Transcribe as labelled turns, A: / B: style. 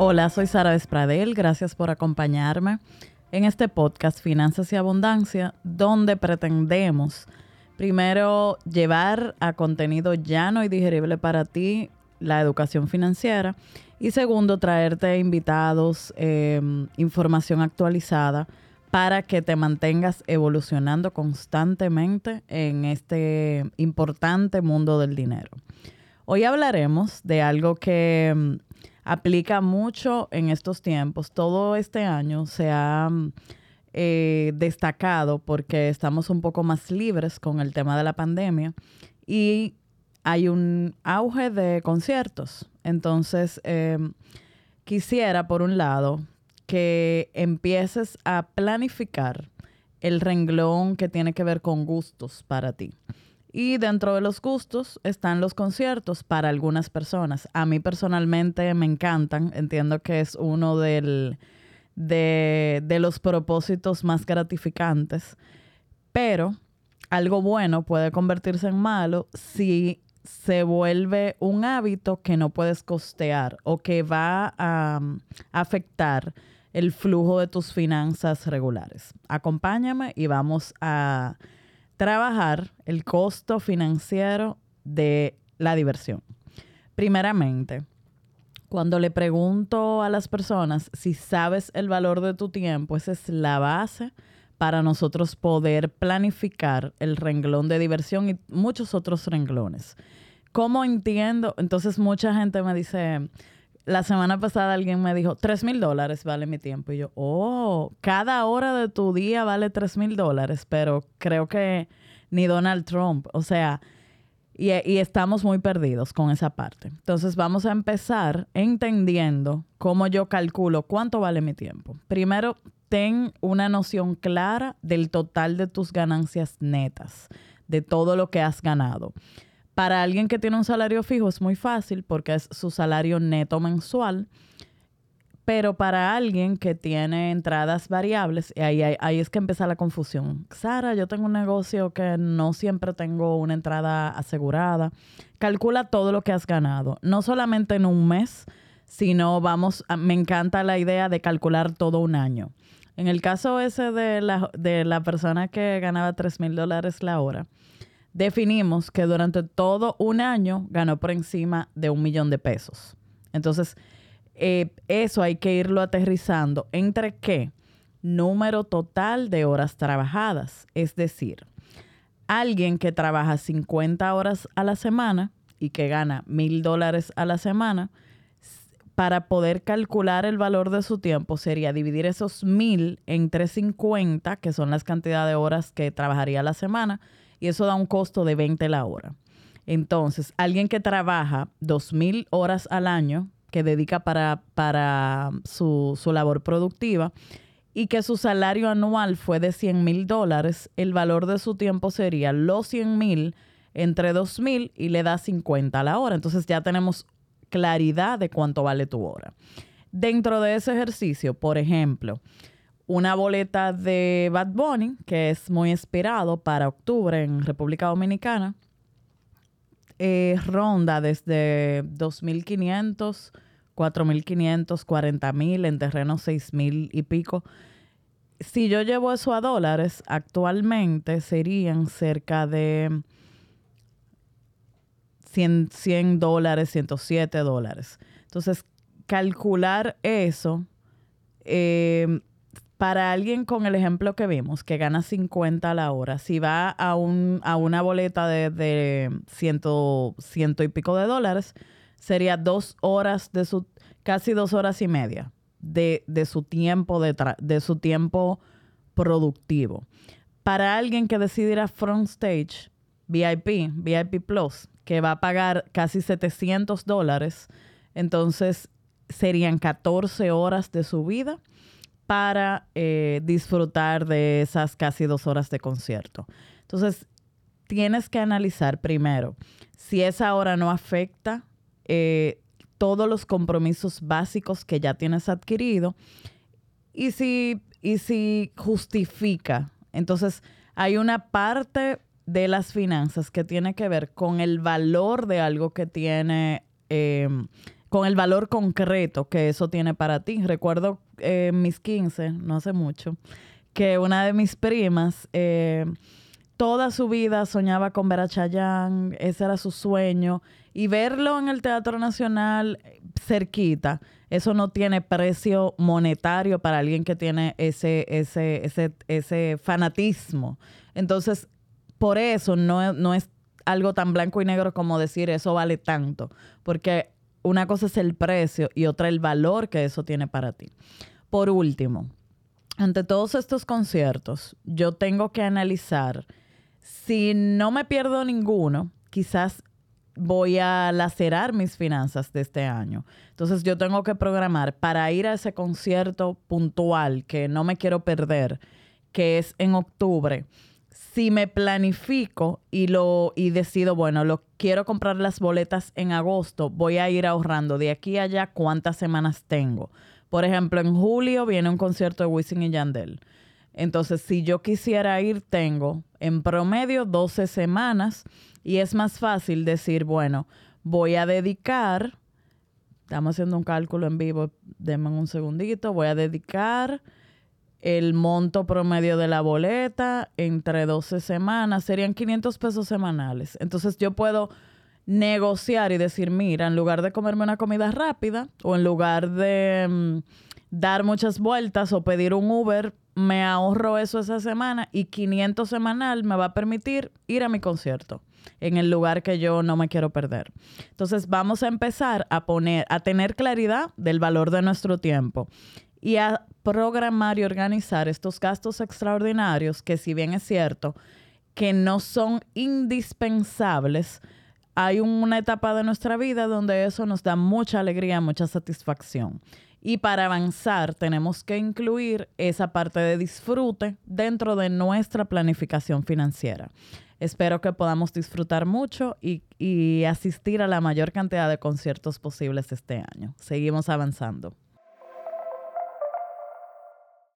A: Hola, soy Sara Despradel. Gracias por acompañarme en este podcast Finanzas y Abundancia, donde pretendemos primero llevar a contenido llano y digerible para ti la educación financiera y segundo traerte invitados, eh, información actualizada para que te mantengas evolucionando constantemente en este importante mundo del dinero. Hoy hablaremos de algo que mm, aplica mucho en estos tiempos. Todo este año se ha mm, eh, destacado porque estamos un poco más libres con el tema de la pandemia y hay un auge de conciertos. Entonces, em, quisiera, por un lado, que empieces a planificar el renglón que tiene que ver con gustos para ti. Y dentro de los gustos están los conciertos para algunas personas. A mí personalmente me encantan. Entiendo que es uno de, los propósitos más gratificantes. Pero algo bueno puede convertirse en malo si se vuelve un hábito que no puedes costear o que va a afectar el flujo de tus finanzas regulares. Acompáñame y vamos a trabajar el costo financiero de la diversión. Primeramente, cuando le pregunto a las personas si sabes el valor de tu tiempo, esa es la base para nosotros poder planificar el renglón de diversión y muchos otros renglones. ¿Cómo entiendo? Entonces mucha gente me dice, la semana pasada alguien me dijo, 3 mil dólares vale mi tiempo. Y yo, oh, cada hora de tu día vale 3 mil dólares, pero creo que ni Donald Trump. O sea, y, y, estamos muy perdidos con esa parte. Entonces vamos a empezar entendiendo cómo yo calculo cuánto vale mi tiempo. Primero, ten una noción clara del total de tus ganancias netas, de todo lo que has ganado. Para alguien que tiene un salario fijo es muy fácil porque es su salario neto mensual. Pero para alguien que tiene entradas variables, ahí, ahí, es que empieza la confusión. Sara, yo tengo un negocio que no siempre tengo una entrada asegurada. Calcula todo lo que has ganado, no solamente en un mes, sino vamos, me encanta la idea de calcular todo un año. En el caso ese de la, de la persona que ganaba 3 mil dólares la hora, definimos que durante todo un año ganó por encima de un millón de pesos. Entonces, eh, eso hay que irlo aterrizando entre qué? Número total de horas trabajadas. Es decir, alguien que trabaja 50 horas a la semana y que gana mil dólares a la semana, para poder calcular el valor de su tiempo sería dividir esos mil entre 50, que son las cantidades de horas que trabajaría a la semana, y eso da un costo de 20 la hora. Entonces, alguien que trabaja 2.000 horas al año, que dedica para, para su, su labor productiva, y que su salario anual fue de 100 mil dólares, el valor de su tiempo sería los 100 mil entre 2 mil y le da 50 a la hora. Entonces ya tenemos claridad de cuánto vale tu hora. Dentro de ese ejercicio, por ejemplo, una boleta de Bad Bunny, que es muy esperado para octubre en República Dominicana. Eh, ronda desde 2.500, 4.500, 40.000, en terreno 6.000 y pico. Si yo llevo eso a dólares, actualmente serían cerca de 100, 100 dólares, 107 dólares. Entonces, calcular eso eh, para alguien con el ejemplo que vimos, que gana 50 a la hora, si va a, un, a una boleta de, de ciento, ciento y pico de dólares, sería dos horas de su, casi dos horas y media de, de su tiempo de, de su tiempo productivo. Para alguien que decide ir a Front Stage, VIP, VIP Plus, que va a pagar casi 700 dólares, entonces serían 14 horas de su vida para eh, disfrutar de esas casi dos horas de concierto. Entonces, tienes que analizar primero si esa hora no afecta eh, todos los compromisos básicos que ya tienes adquirido y si, y si justifica. Entonces, hay una parte de las finanzas que tiene que ver con el valor de algo que tiene em, con el valor concreto que eso tiene para ti. Recuerdo eh, mis 15, no hace mucho, que una de mis primas eh, toda su vida soñaba con ver a Chayanne, ese era su sueño, y verlo en el Teatro Nacional cerquita, eso no tiene precio monetario para alguien que tiene ese, ese, ese, ese fanatismo. Entonces, por eso no, no es algo tan blanco y negro como decir eso vale tanto, porque una cosa es el precio y otra el valor que eso tiene para ti. Por último, ante todos estos conciertos, yo tengo que analizar si no me pierdo ninguno, quizás voy a lacerar mis finanzas de este año. Entonces yo tengo que programar para ir a ese concierto puntual que no me quiero perder, que es en octubre. Si me planifico y lo y decido, bueno, lo quiero comprar las boletas en agosto, voy a ir ahorrando de aquí a allá cuántas semanas tengo. Por ejemplo, en julio viene un concierto de Wisin y Yandel. Entonces, si yo quisiera ir, tengo en promedio 12 semanas y es más fácil decir, bueno, voy a dedicar, estamos haciendo un cálculo en vivo, denme un segundito, voy a dedicar el monto promedio de la boleta entre 12 semanas, serían 500 pesos semanales. Entonces yo puedo negociar y decir, mira, en lugar de comerme una comida rápida o en lugar de mm, dar muchas vueltas o pedir un Uber, me ahorro eso esa semana y 500 semanal me va a permitir ir a mi concierto en el lugar que yo no me quiero perder. Entonces vamos a empezar a poner, a tener claridad del valor de nuestro tiempo y a programar y organizar estos gastos extraordinarios que si bien es cierto que no son indispensables, hay una etapa de nuestra vida donde eso nos da mucha alegría, mucha satisfacción. Y para avanzar tenemos que incluir esa parte de disfrute dentro de nuestra planificación financiera. Espero que podamos disfrutar mucho y, y asistir a la mayor cantidad de conciertos posibles este año. Seguimos avanzando.